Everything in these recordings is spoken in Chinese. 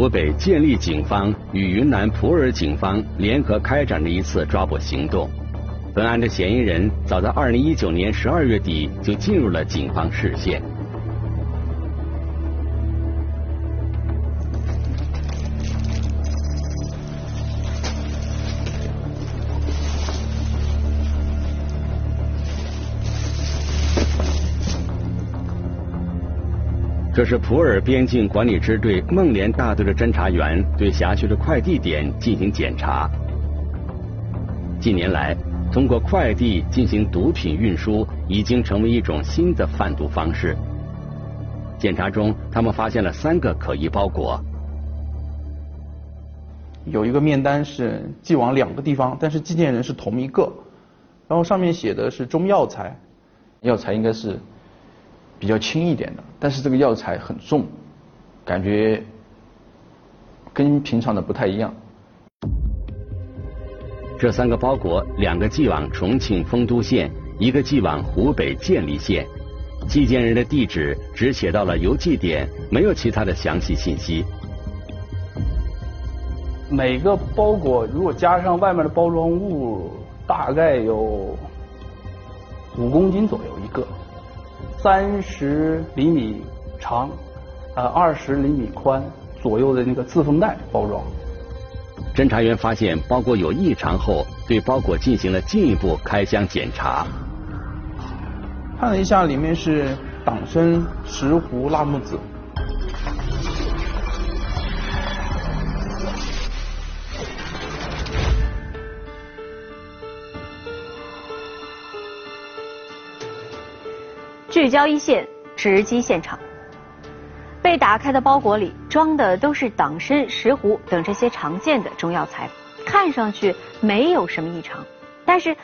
湖北建立警方与云南普洱警方联合开展的一次抓捕行动。本案的嫌疑人早在二零一九年十二月底就进入了警方视线。这是普洱边境管理支队孟连大队的侦查员对辖区的快递点进行检查。近年来，通过快递进行毒品运输已经成为一种新的贩毒方式。检查中，他们发现了三个可疑包裹。有一个面单是寄往两个地方，但是寄件人是同一个，然后上面写的是中药材，药材应该是。比较轻一点的，但是这个药材很重，感觉跟平常的不太一样。这三个包裹，两个寄往重庆丰都县，一个寄往湖北建利县，寄件人的地址只写到了邮寄点，没有其他的详细信息。每个包裹如果加上外面的包装物，大概有五公斤左右一个。三十厘米长，呃，二十厘米宽左右的那个自封袋包装。侦查员发现包裹有异常后，对包裹进行了进一步开箱检查。看了一下，里面是党参、石斛、辣木籽。聚焦一线，直击现场。被打开的包裹里装的都是党参、石斛等这些常见的中药材，看上去没有什么异常。但是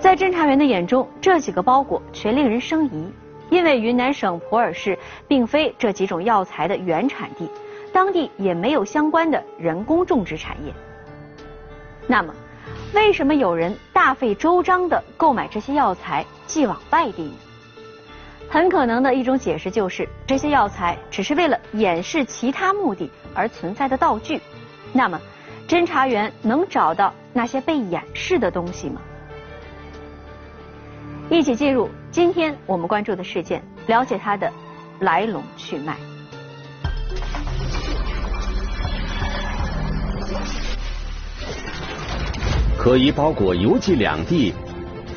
在侦查员的眼中，这几个包裹却令人生疑，因为云南省普洱市并非这几种药材的原产地，当地也没有相关的人工种植产业。那么，为什么有人大费周章的购买这些药材寄往外地呢？很可能的一种解释就是，这些药材只是为了掩饰其他目的而存在的道具。那么，侦查员能找到那些被掩饰的东西吗？一起进入今天我们关注的事件，了解它的来龙去脉。可疑包裹邮寄两地，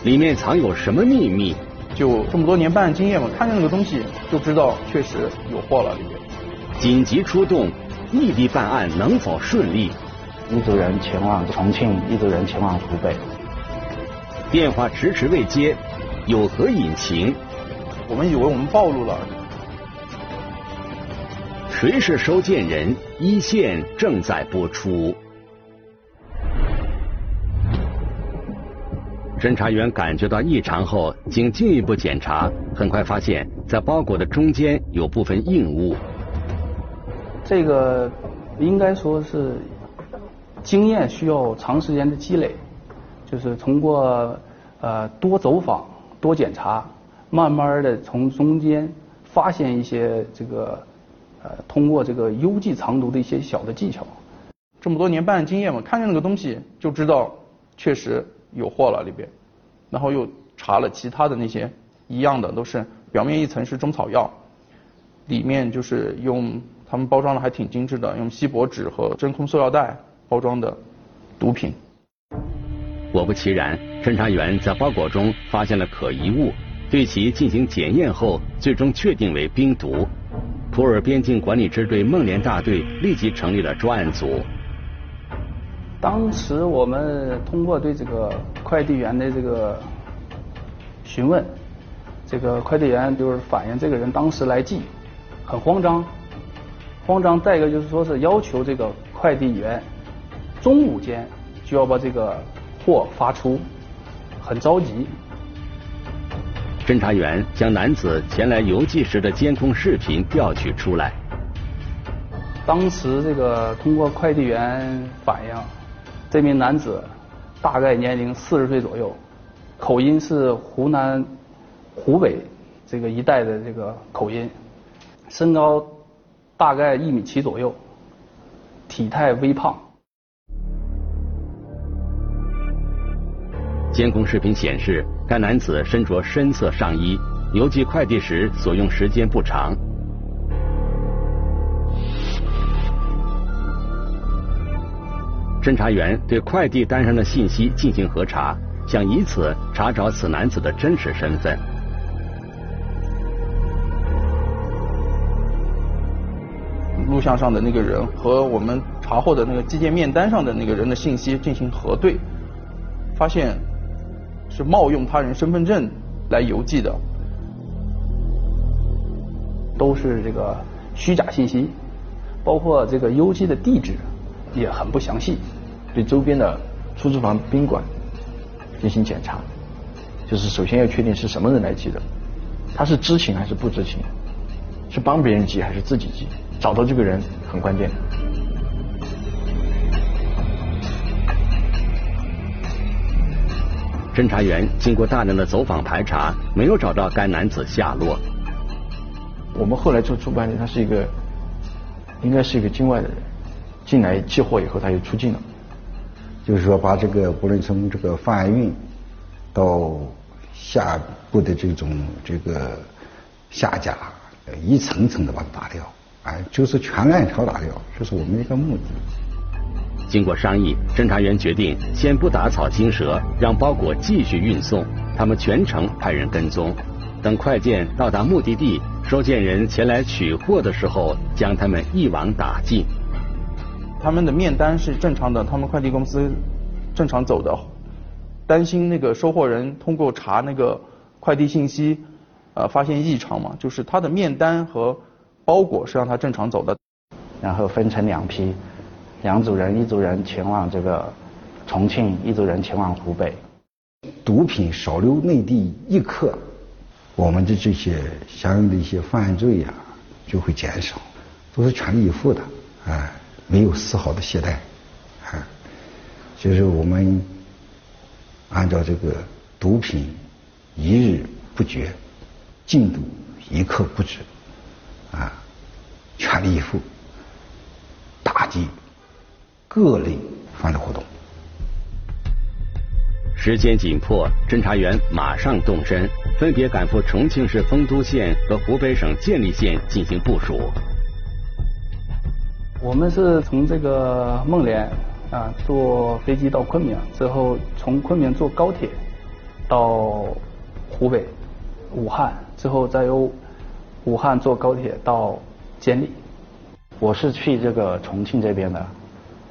里面藏有什么秘密？就这么多年办案经验嘛，看见那个东西就知道确实有货了里面。紧急出动，异地办案能否顺利？一组人前往重庆，一组人前往湖北。电话迟迟未接，有何隐情？我们以为我们暴露了。谁是收件人？一线正在播出。侦查员感觉到异常后，经进一步检查，很快发现，在包裹的中间有部分硬物。这个应该说是经验需要长时间的积累，就是通过呃多走访、多检查，慢慢的从中间发现一些这个呃通过这个邮寄藏毒的一些小的技巧。这么多年办案经验嘛，看见那个东西就知道确实。有货了里边，然后又查了其他的那些一样的，都是表面一层是中草药，里面就是用他们包装的还挺精致的，用锡箔纸和真空塑料袋包装的毒品。果不其然，侦查员在包裹中发现了可疑物，对其进行检验后，最终确定为冰毒。普洱边境管理支队孟连大队立即成立了专案组。当时我们通过对这个快递员的这个询问，这个快递员就是反映这个人当时来寄很慌张，慌张。再一个就是说是要求这个快递员中午间就要把这个货发出，很着急。侦查员将男子前来邮寄时的监控视频调取出来。当时这个通过快递员反映，这名男子大概年龄四十岁左右，口音是湖南、湖北这个一带的这个口音，身高大概一米七左右，体态微胖。监控视频显示，该男子身着深色上衣，邮寄快递时所用时间不长。侦查员对快递单上的信息进行核查，想以此查找此男子的真实身份。录像上的那个人和我们查获的那个寄件面单上的那个人的信息进行核对，发现。是冒用他人身份证来邮寄的，都是这个虚假信息，包括这个邮寄的地址也很不详细。对周边的出租房、宾馆进行检查，就是首先要确定是什么人来寄的，他是知情还是不知情，是帮别人寄还是自己寄，找到这个人很关键。侦查员经过大量的走访排查，没有找到该男子下落。我们后来做出判断，他是一个，应该是一个境外的人，进来寄货以后他又出境了。就是说，把这个不论从这个贩运到下部的这种这个下家，一层层的把它打掉，哎，就是全链条打掉，这是我们一个目的。经过商议，侦查员决定先不打草惊蛇，让包裹继续运送。他们全程派人跟踪，等快件到达目的地，收件人前来取货的时候，将他们一网打尽。他们的面单是正常的，他们快递公司正常走的。担心那个收货人通过查那个快递信息，呃，发现异常嘛，就是他的面单和包裹是让他正常走的。然后分成两批。两组人，一组人前往这个重庆，一组人前往湖北。毒品少留内地一克，我们的这些相应的一些犯罪呀就会减少，都是全力以赴的，啊，没有丝毫的懈怠，啊，就是我们按照这个毒品一日不绝，禁毒一刻不止，啊，全力以赴打击。各类犯罪活动。时间紧迫，侦查员马上动身，分别赶赴重庆市丰都县和湖北省建利县进行部署。我们是从这个孟连啊坐飞机到昆明，之后从昆明坐高铁到湖北武汉，之后再由武汉坐高铁到监利。我是去这个重庆这边的。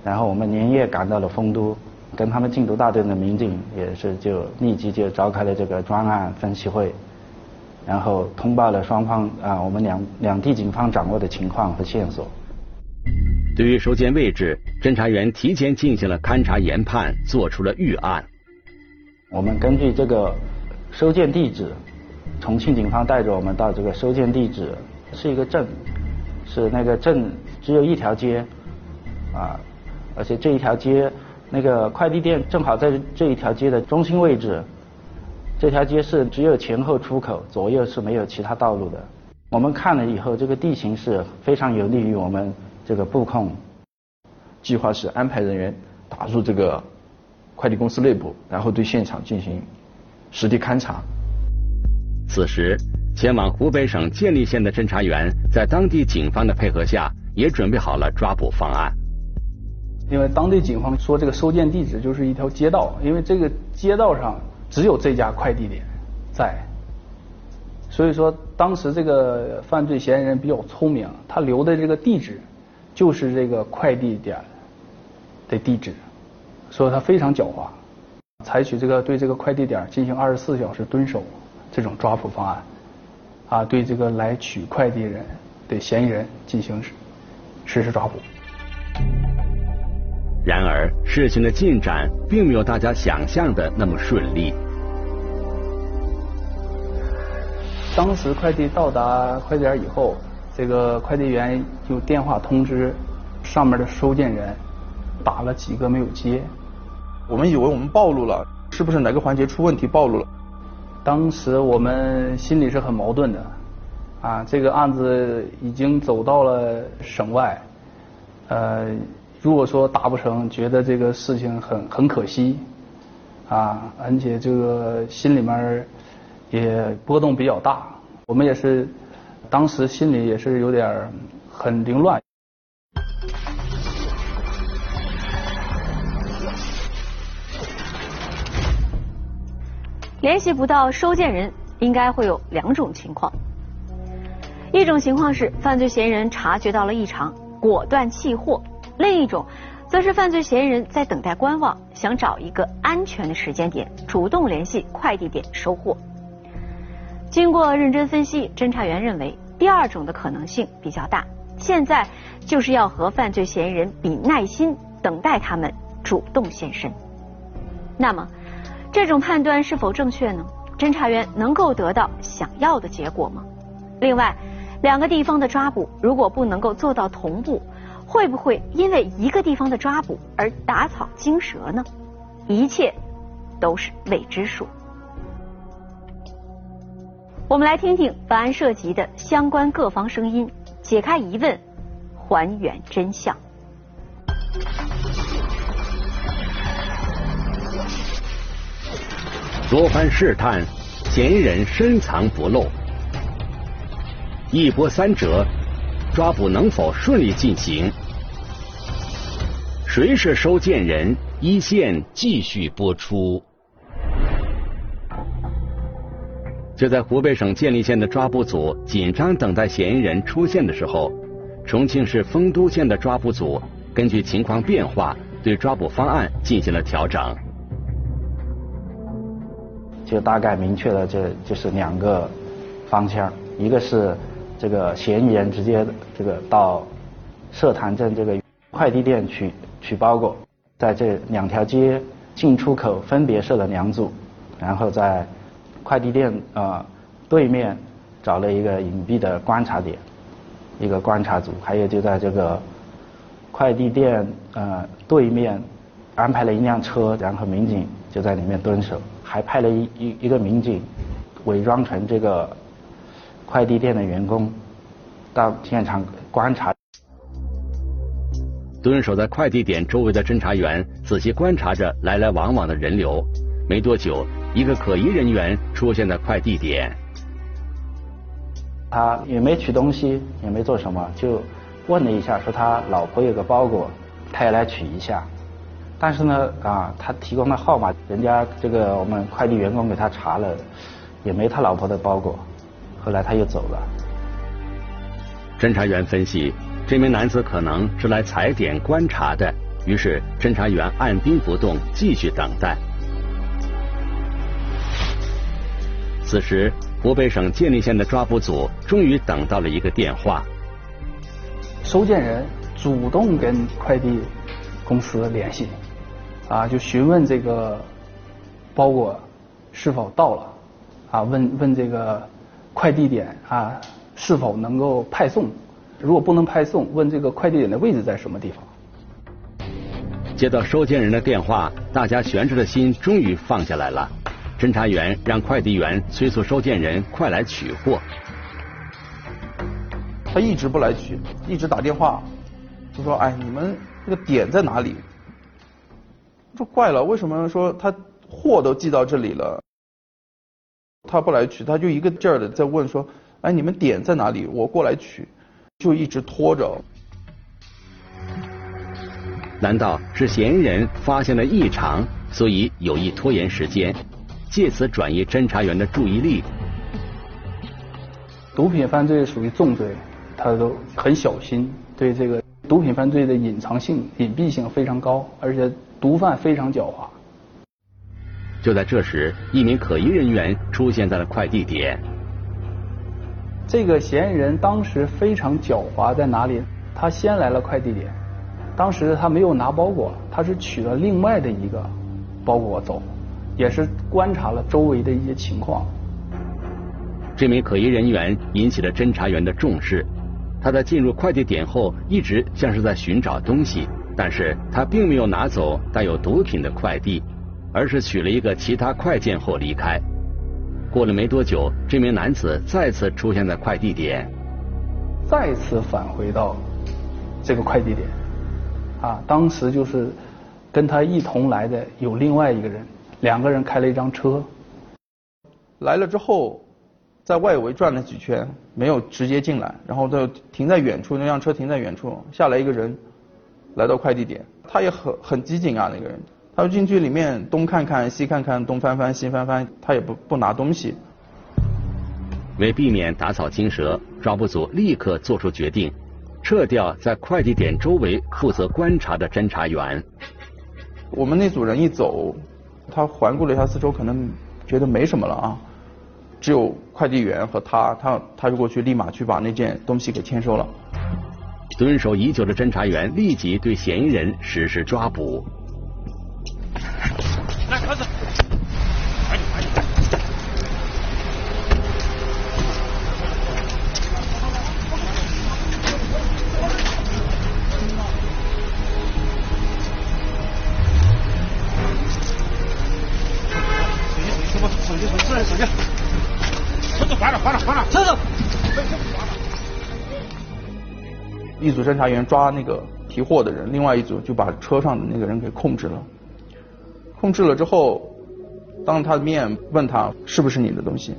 然后我们连夜赶到了丰都，跟他们禁毒大队的民警也是就立即就召开了这个专案分析会，然后通报了双方啊我们两两地警方掌握的情况和线索。对于收件位置，侦查员提前进行了勘查研判，做出了预案。我们根据这个收件地址，重庆警方带着我们到这个收件地址是一个镇，是那个镇只有一条街，啊。而且这一条街，那个快递店正好在这一条街的中心位置。这条街是只有前后出口，左右是没有其他道路的。我们看了以后，这个地形是非常有利于我们这个布控。计划是安排人员打入这个快递公司内部，然后对现场进行实地勘查。此时，前往湖北省建利县的侦查员在当地警方的配合下，也准备好了抓捕方案。因为当地警方说这个收件地址就是一条街道，因为这个街道上只有这家快递点在，所以说当时这个犯罪嫌疑人比较聪明，他留的这个地址就是这个快递点的地址，所以他非常狡猾，采取这个对这个快递点进行二十四小时蹲守这种抓捕方案，啊，对这个来取快递人的嫌疑人进行实施抓捕。然而，事情的进展并没有大家想象的那么顺利。当时快递到达快递点以后，这个快递员就电话通知上面的收件人，打了几个没有接。我们以为我们暴露了，是不是哪个环节出问题暴露了？当时我们心里是很矛盾的，啊，这个案子已经走到了省外，呃，如果说达不成，觉得这个事情很很可惜，啊，而且这个心里面也波动比较大，我们也是当时心里也是有点很凌乱。联系不到收件人，应该会有两种情况。一种情况是犯罪嫌疑人察觉到了异常，果断弃货；另一种，则是犯罪嫌疑人在等待观望，想找一个安全的时间点，主动联系快递点收货。经过认真分析，侦查员认为第二种的可能性比较大。现在就是要和犯罪嫌疑人比耐心，等待他们主动现身。那么？这种判断是否正确呢？侦查员能够得到想要的结果吗？另外，两个地方的抓捕如果不能够做到同步，会不会因为一个地方的抓捕而打草惊蛇呢？一切都是未知数。我们来听听本案涉及的相关各方声音，解开疑问，还原真相。多番试探，嫌疑人深藏不露，一波三折，抓捕能否顺利进行？谁是收件人？一线继续播出。就在湖北省建立县的抓捕组紧张等待嫌疑人出现的时候，重庆市丰都县的抓捕组根据情况变化，对抓捕方案进行了调整。就大概明确了，这就是两个方向，一个是这个嫌疑人直接这个到社坛镇这个快递店取取包裹，在这两条街进出口分别设了两组，然后在快递店啊对面找了一个隐蔽的观察点，一个观察组，还有就在这个快递店呃对面安排了一辆车，然后民警就在里面蹲守。还派了一一一个民警，伪装成这个快递店的员工，到现场观察。蹲守在快递点周围的侦查员仔细观察着来来往往的人流。没多久，一个可疑人员出现在快递点。他也没取东西，也没做什么，就问了一下，说他老婆有个包裹，他也来取一下。但是呢，啊，他提供的号码，人家这个我们快递员工给他查了，也没他老婆的包裹。后来他又走了。侦查员分析，这名男子可能是来踩点观察的，于是侦查员按兵不动，继续等待。此时，湖北省建利县的抓捕组终于等到了一个电话。收件人主动跟快递公司联系。啊，就询问这个包裹是否到了，啊，问问这个快递点啊是否能够派送，如果不能派送，问这个快递点的位置在什么地方。接到收件人的电话，大家悬着的心终于放下来了。侦查员让快递员催促收件人快来取货。他一直不来取，一直打电话，就说：“哎，你们这个点在哪里？”说怪了，为什么说他货都寄到这里了，他不来取，他就一个劲儿的在问说，哎，你们点在哪里？我过来取，就一直拖着。难道是嫌疑人发现了异常，所以有意拖延时间，借此转移侦查员的注意力？毒品犯罪属于重罪，他都很小心，对这个毒品犯罪的隐藏性、隐蔽性非常高，而且。毒贩非常狡猾。就在这时，一名可疑人员出现在了快递点。这个嫌疑人当时非常狡猾，在哪里？他先来了快递点，当时他没有拿包裹，他是取了另外的一个包裹走，也是观察了周围的一些情况。这名可疑人员引起了侦查员的重视。他在进入快递点后，一直像是在寻找东西，但是他并没有拿走带有毒品的快递，而是取了一个其他快件后离开。过了没多久，这名男子再次出现在快递点，再次返回到这个快递点。啊，当时就是跟他一同来的有另外一个人，两个人开了一张车。来了之后，在外围转了几圈，没有直接进来，然后就停在远处，那辆车停在远处，下来一个人，来到快递点，他也很很机警啊，那个人，他就进去里面东看看西看看，东翻翻西翻翻，他也不不拿东西。为避免打草惊蛇，抓捕组立刻做出决定。撤掉在快递点周围负责观察的侦查员。我们那组人一走，他环顾了一下四周，可能觉得没什么了啊，只有快递员和他，他他就过去立马去把那件东西给签收了。蹲守已久的侦查员立即对嫌疑人实施抓捕。来，盒子。组侦查员抓那个提货的人，另外一组就把车上的那个人给控制了。控制了之后，当他的面问他是不是你的东西，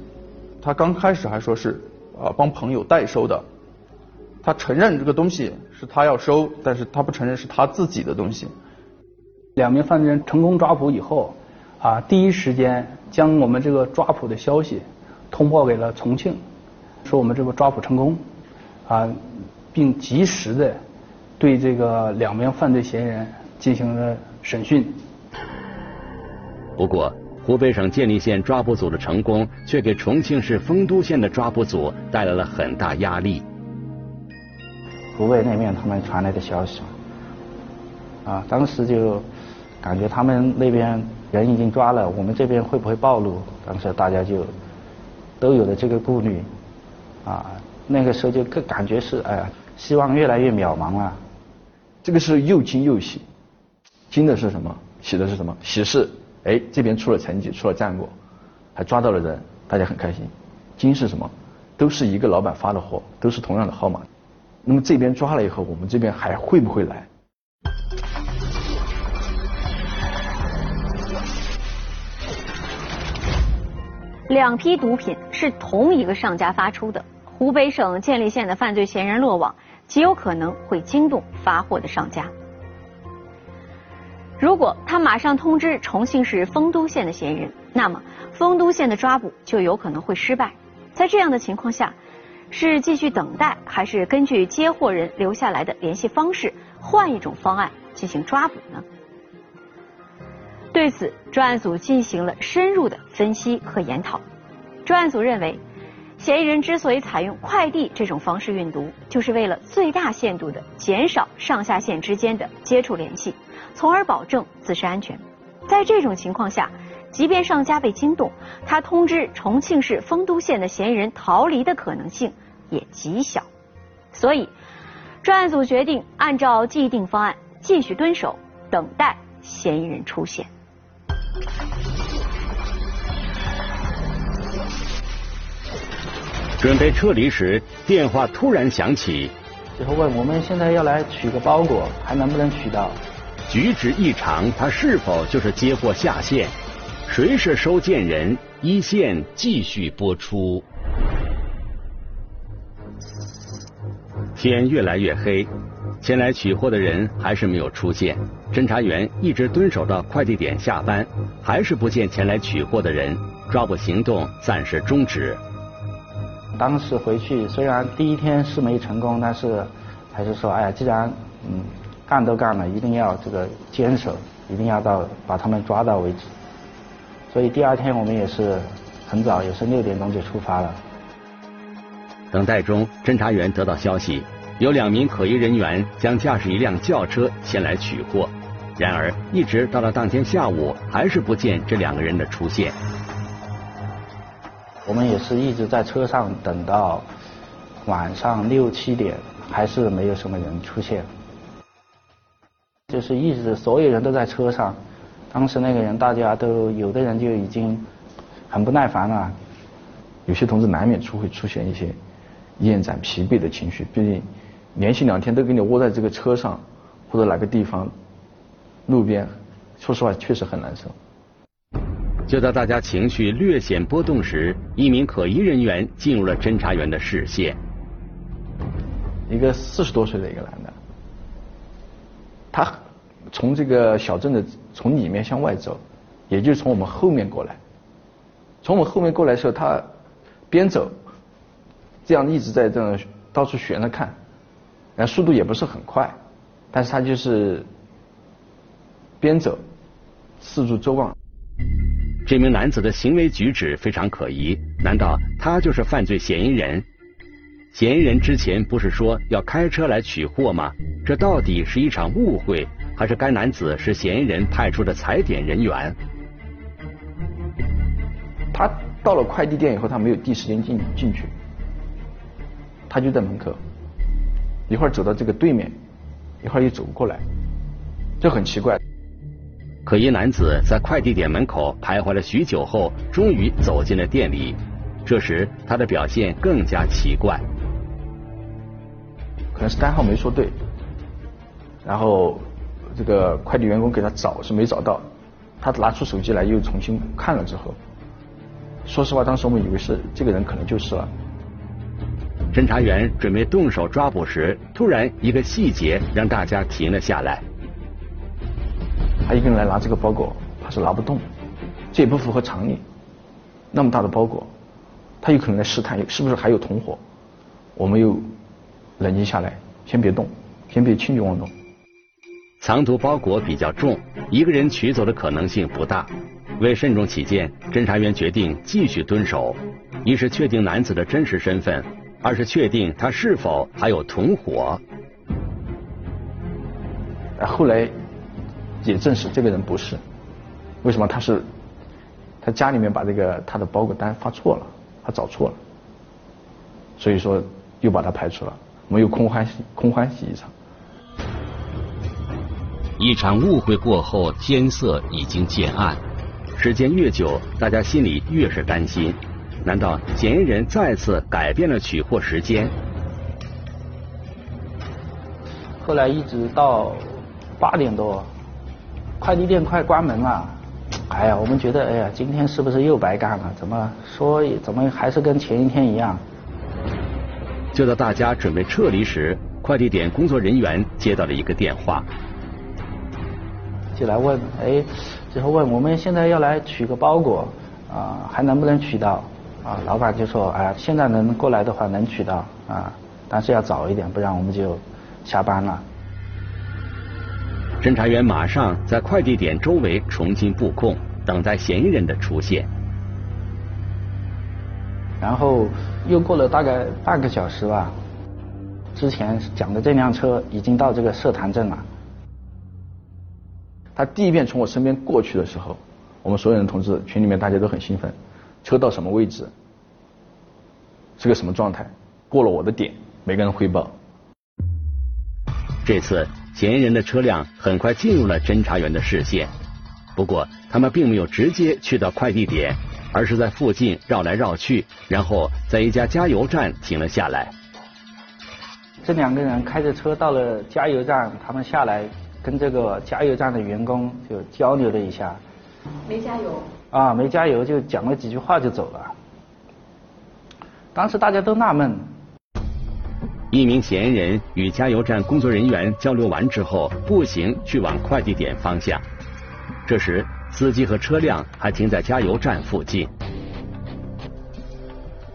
他刚开始还说是啊帮朋友代收的，他承认这个东西是他要收，但是他不承认是他自己的东西。两名犯罪人成功抓捕以后，啊第一时间将我们这个抓捕的消息通报给了重庆，说我们这个抓捕成功，啊。并及时的对这个两名犯罪嫌疑人进行了审讯。不过，湖北省建立县抓捕组的成功，却给重庆市丰都县的抓捕组带来了很大压力。湖北那边他们传来的消息，啊，当时就感觉他们那边人已经抓了，我们这边会不会暴露？当时大家就都有了这个顾虑，啊，那个时候就更感觉是哎呀。希望越来越渺茫了。这个是又惊又喜，惊的是什么？喜的是什么？喜是哎这边出了成绩，出了战果，还抓到了人，大家很开心。惊是什么？都是一个老板发的货，都是同样的号码。那么这边抓了以后，我们这边还会不会来？两批毒品是同一个上家发出的。湖北省建立县的犯罪嫌疑人落网，极有可能会惊动发货的上家。如果他马上通知重庆市丰都县的嫌疑人，那么丰都县的抓捕就有可能会失败。在这样的情况下，是继续等待，还是根据接货人留下来的联系方式，换一种方案进行抓捕呢？对此，专案组进行了深入的分析和研讨。专案组认为。嫌疑人之所以采用快递这种方式运毒，就是为了最大限度的减少上下线之间的接触联系，从而保证自身安全。在这种情况下，即便上家被惊动，他通知重庆市丰都县的嫌疑人逃离的可能性也极小。所以，专案组决定按照既定方案继续蹲守，等待嫌疑人出现。准备撤离时，电话突然响起。最后问我们现在要来取个包裹，还能不能取到？举止异常，他是否就是接货下线？谁是收件人？一线继续播出。天越来越黑，前来取货的人还是没有出现。侦查员一直蹲守到快递点下班，还是不见前来取货的人，抓捕行动暂时终止。当时回去，虽然第一天是没成功，但是还是说，哎呀，既然嗯干都干了，一定要这个坚守，一定要到把他们抓到为止。所以第二天我们也是很早，也是六点钟就出发了。等待中，侦查员得到消息，有两名可疑人员将驾驶一辆轿车前来取货，然而一直到了当天下午，还是不见这两个人的出现。我们也是一直在车上等到晚上六七点，还是没有什么人出现。就是一直所有人都在车上，当时那个人大家都有的人就已经很不耐烦了，有些同志难免出会出现一些厌战、疲惫的情绪，毕竟连续两天都给你窝在这个车上或者哪个地方路边，说实话确实很难受。就在大家情绪略显波动时，一名可疑人员进入了侦查员的视线。一个四十多岁的一个男的，他从这个小镇的从里面向外走，也就是从我们后面过来。从我们后面过来的时候，他边走，这样一直在这样到处悬着看，然后速度也不是很快，但是他就是边走四处周望。这名男子的行为举止非常可疑，难道他就是犯罪嫌疑人？嫌疑人之前不是说要开车来取货吗？这到底是一场误会，还是该男子是嫌疑人派出的踩点人员？他到了快递店以后，他没有第一时间进进去，他就在门口，一会儿走到这个对面，一会儿又走过来，这很奇怪。可疑男子在快递点门口徘徊了许久后，终于走进了店里。这时他的表现更加奇怪，可能是单号没说对，然后这个快递员工给他找是没找到，他拿出手机来又重新看了之后，说实话，当时我们以为是这个人可能就是了。侦查员准备动手抓捕时，突然一个细节让大家停了下来。他一个人来拿这个包裹，他是拿不动，这也不符合常理。那么大的包裹，他有可能来试探，是不是还有同伙？我们又冷静下来，先别动，先别轻举妄动。藏毒包裹比较重，一个人取走的可能性不大。为慎重起见，侦查员决定继续蹲守，一是确定男子的真实身份，二是确定他是否还有同伙。后来。也证实这个人不是，为什么他是？他家里面把这个他的包裹单发错了，他找错了，所以说又把他排除了，我们又空欢喜空欢喜一场。一场误会过后，天色已经渐暗，时间越久，大家心里越是担心。难道嫌疑人再次改变了取货时间？后来一直到八点多。快递店快关门了，哎呀，我们觉得，哎呀，今天是不是又白干了？怎么说，怎么还是跟前一天一样？就在大家准备撤离时，快递点工作人员接到了一个电话，就来问，哎，最后问我们现在要来取个包裹，啊，还能不能取到？啊，老板就说，哎，现在能过来的话能取到，啊，但是要早一点，不然我们就下班了。侦查员马上在快递点周围重新布控，等待嫌疑人的出现。然后又过了大概半个小时吧，之前讲的这辆车已经到这个社坛镇了。他第一遍从我身边过去的时候，我们所有人同志群里面大家都很兴奋，车到什么位置，是个什么状态，过了我的点，每个人汇报。这次。嫌疑人的车辆很快进入了侦查员的视线，不过他们并没有直接去到快递点，而是在附近绕来绕去，然后在一家加油站停了下来。这两个人开着车到了加油站，他们下来跟这个加油站的员工就交流了一下。没加油。啊，没加油就讲了几句话就走了。当时大家都纳闷。一名嫌疑人与加油站工作人员交流完之后，步行去往快递点方向。这时，司机和车辆还停在加油站附近。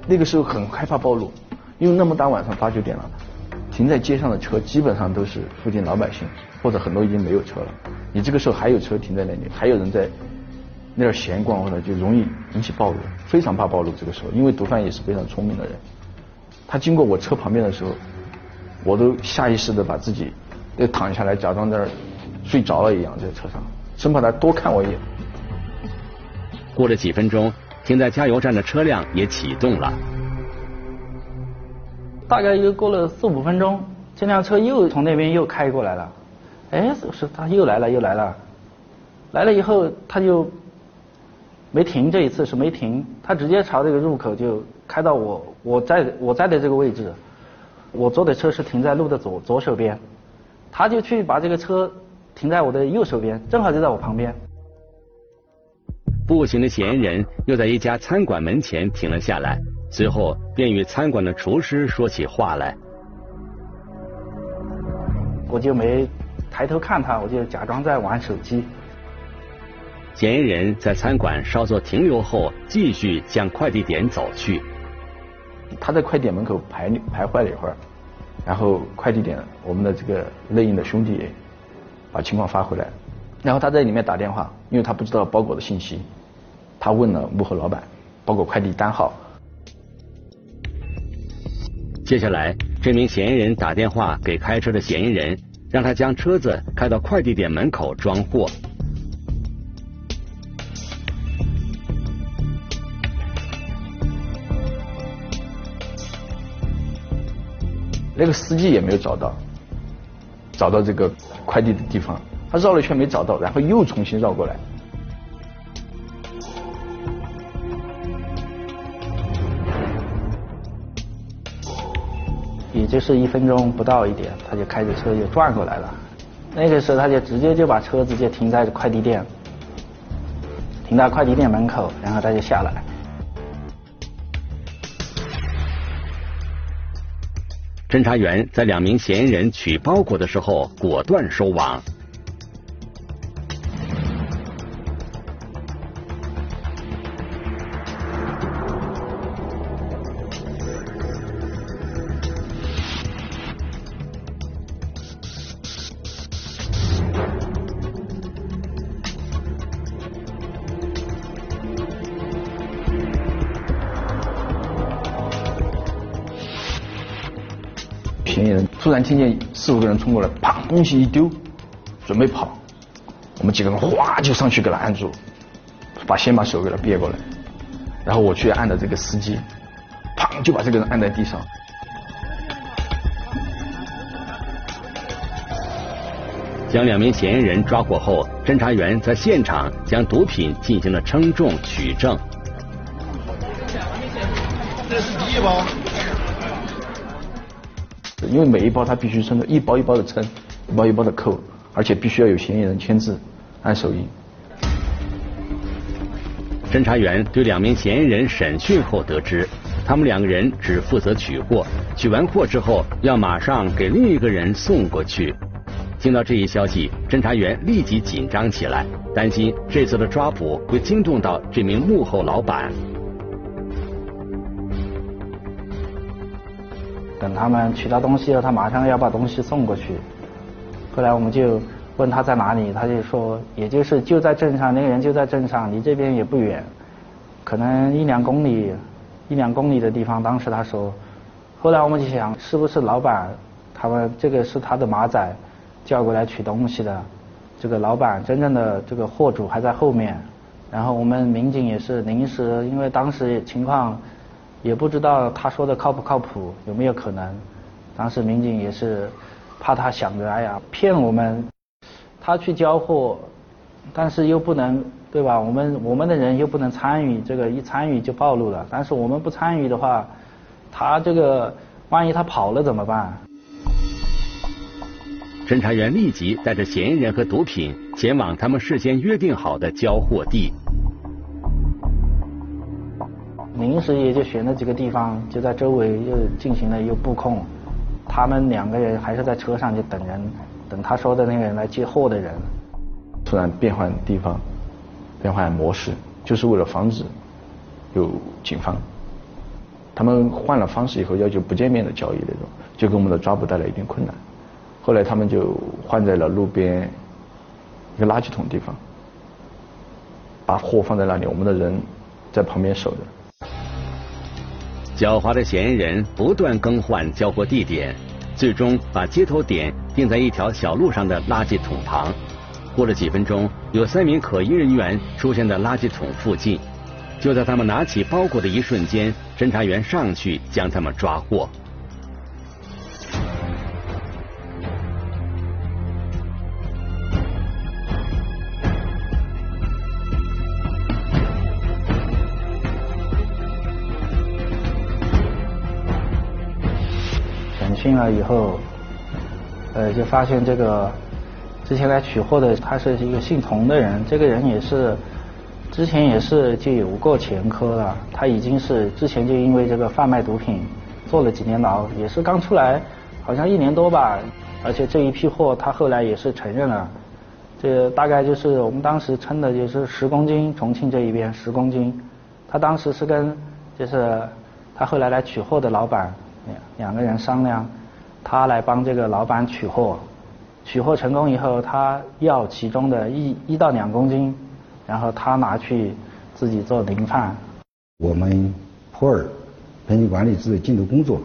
那个时候很害怕暴露，因为那么大晚上八九点了，停在街上的车基本上都是附近老百姓，或者很多已经没有车了。你这个时候还有车停在那里，还有人在那儿闲逛，或者就容易引起暴露，非常怕暴露。这个时候，因为毒贩也是非常聪明的人，他经过我车旁边的时候。我都下意识的把自己又躺下来，假装在那儿睡着了一样，在车上，生怕他多看我一眼。过了几分钟，停在加油站的车辆也启动了。大概又过了四五分钟，这辆车又从那边又开过来了。哎，是他又来了，又来了。来了以后，他就没停，这一次是没停，他直接朝这个入口就开到我我在我在的这个位置。我坐的车是停在路的左左手边，他就去把这个车停在我的右手边，正好就在我旁边。步行的嫌疑人又在一家餐馆门前停了下来，随后便与餐馆的厨师说起话来。我就没抬头看他，我就假装在玩手机。嫌疑人在餐馆稍作停留后，继续向快递点走去。他在快递点门口徘徘徊了一会儿，然后快递点我们的这个内应的兄弟把情况发回来，然后他在里面打电话，因为他不知道包裹的信息，他问了幕后老板包裹快递单号。接下来，这名嫌疑人打电话给开车的嫌疑人，让他将车子开到快递点门口装货。那个司机也没有找到，找到这个快递的地方，他绕了一圈没找到，然后又重新绕过来。也就是一分钟不到一点，他就开着车就转过来了。那个时候他就直接就把车子就停在快递店，停到快递店门口，然后他就下来。侦查员在两名嫌疑人取包裹的时候果断收网。突然听见四五个人冲过来，啪，东西一丢，准备跑，我们几个人哗就上去给他按住，把先把手给他别过来，然后我去按的这个司机，砰就把这个人按在地上。将两名嫌疑人抓获后，侦查员在现场将毒品进行了称重取证。这是第一包。因为每一包它必须称的，一包一包的称，一包一包的扣，而且必须要有嫌疑人签字，按手印。侦查员对两名嫌疑人审讯后得知，他们两个人只负责取货，取完货之后要马上给另一个人送过去。听到这一消息，侦查员立即紧张起来，担心这次的抓捕会惊动到这名幕后老板。等他们取到东西了，他马上要把东西送过去。后来我们就问他在哪里，他就说，也就是就在镇上，那个人就在镇上，离这边也不远，可能一两公里，一两公里的地方。当时他说，后来我们就想，是不是老板他们这个是他的马仔叫过来取东西的？这个老板真正的这个货主还在后面。然后我们民警也是临时，因为当时情况。也不知道他说的靠不靠谱，有没有可能？当时民警也是怕他想着哎呀骗我们，他去交货，但是又不能对吧？我们我们的人又不能参与，这个一参与就暴露了。但是我们不参与的话，他这个万一他跑了怎么办？侦查员立即带着嫌疑人和毒品前往他们事先约定好的交货地。临时也就选了几个地方，就在周围又进行了又布控，他们两个人还是在车上就等人，等他说的那个人来接货的人。突然变换地方，变换模式，就是为了防止有警方。他们换了方式以后，要求不见面的交易那种，就给我们的抓捕带来一定困难。后来他们就换在了路边一个垃圾桶地方，把货放在那里，我们的人在旁边守着。狡猾的嫌疑人不断更换交货地点，最终把接头点定在一条小路上的垃圾桶旁。过了几分钟，有三名可疑人员出现在垃圾桶附近。就在他们拿起包裹的一瞬间，侦查员上去将他们抓获。那以后，呃，就发现这个之前来取货的他是一个姓童的人，这个人也是。之前也是就有过前科了，他已经是之前就因为这个贩卖毒品坐了几年牢，也是刚出来，好像一年多吧。而且这一批货他后来也是承认了，这大概就是我们当时称的就是十公斤，重庆这一边十公斤。他当时是跟就是他后来来取货的老板两两个人商量，他来帮这个老板取货，取货成功以后，他要其中的一一到两公斤。然后他拿去自己做零贩。我们普洱边境管理支队禁毒工作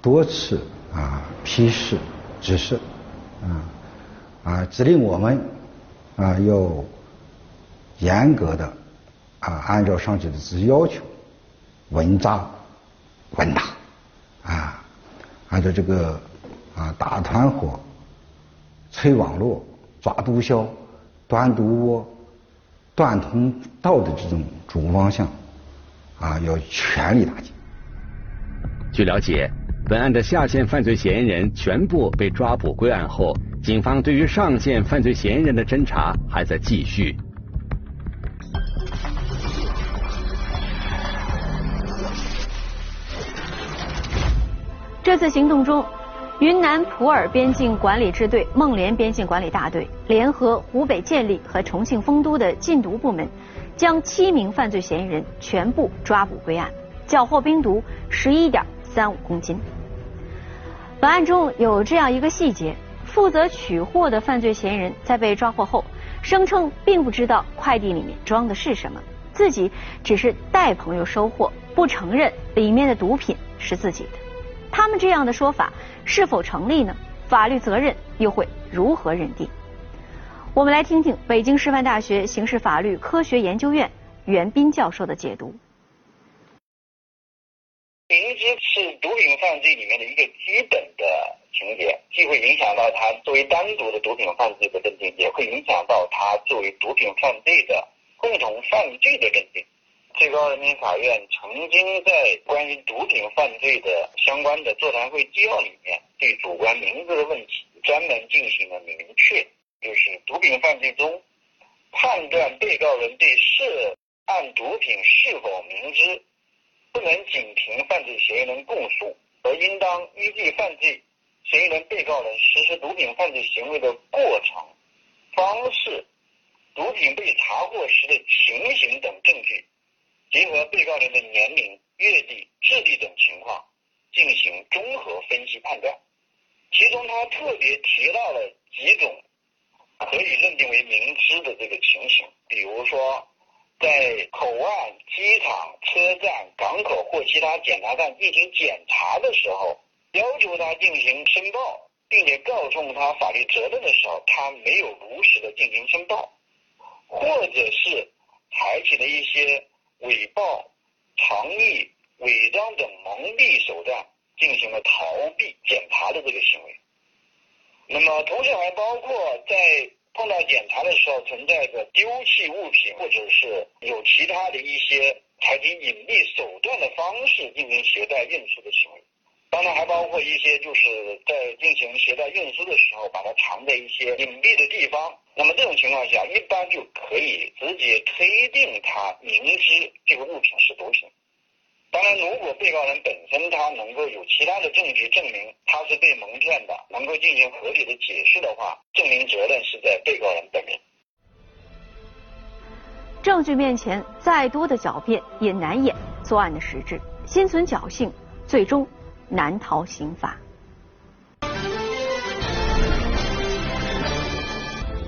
多次啊批示指示啊啊指令我们啊要严格的啊按照上级的指示要求稳扎稳打啊按照这个啊打团伙、摧网络、抓毒枭、端毒窝。断通道的这种主方向，啊，要全力打击。据了解，本案的下线犯罪嫌疑人全部被抓捕归案后，警方对于上线犯罪嫌疑人的侦查还在继续。这次行动中。云南普洱边境管理支队、孟连边境管理大队联合湖北建立和重庆丰都的禁毒部门，将七名犯罪嫌疑人全部抓捕归案，缴获冰毒十一点三五公斤。本案中有这样一个细节：负责取货的犯罪嫌疑人在被抓获后，声称并不知道快递里面装的是什么，自己只是带朋友收货，不承认里面的毒品是自己的。他们这样的说法。是否成立呢？法律责任又会如何认定？我们来听听北京师范大学刑事法律科学研究院袁斌教授的解读。明知是毒品犯罪里面的一个基本的情节，既会影响到他作为单独的毒品犯罪的认定，也会影响到他作为毒品犯罪的共同犯罪的认定。最高人民法院曾经在关于毒品犯罪的相关的座谈会纪要里面，对主观名字的问题专门进行了明确，就是毒品犯罪中判断被告人对涉案毒品是否明知，不能仅凭犯罪嫌疑人供述，而应当依据犯罪嫌疑人被告人实施毒品犯罪行为的过程、方式、毒品被查获时的情形等证据。结合被告人的年龄、阅历、智力等情况进行综合分析判断，其中他特别提到了几种可以认定为明知的这个情形，比如说在口岸、机场、车站、港口或其他检查站进行检查的时候，要求他进行申报，并且告诉他法律责任的时候，他没有如实的进行申报，或者是采取了一些。伪报、藏匿、伪装等蒙蔽手段，进行了逃避检查的这个行为。那么，同时还包括在碰到检查的时候，存在着丢弃物品，或者是有其他的一些采取隐蔽手段的方式进行携带运输的行为。当然，还包括一些就是在进行携带运输的时候，把它藏在一些隐蔽的地方。那么这种情况下，一般就可以直接推定他明知这个物品是毒品。当然，如果被告人本身他能够有其他的证据证明他是被蒙骗的，能够进行合理的解释的话，证明责任是在被告人本人。证据面前，再多的狡辩也难掩作案的实质。心存侥幸，最终难逃刑罚。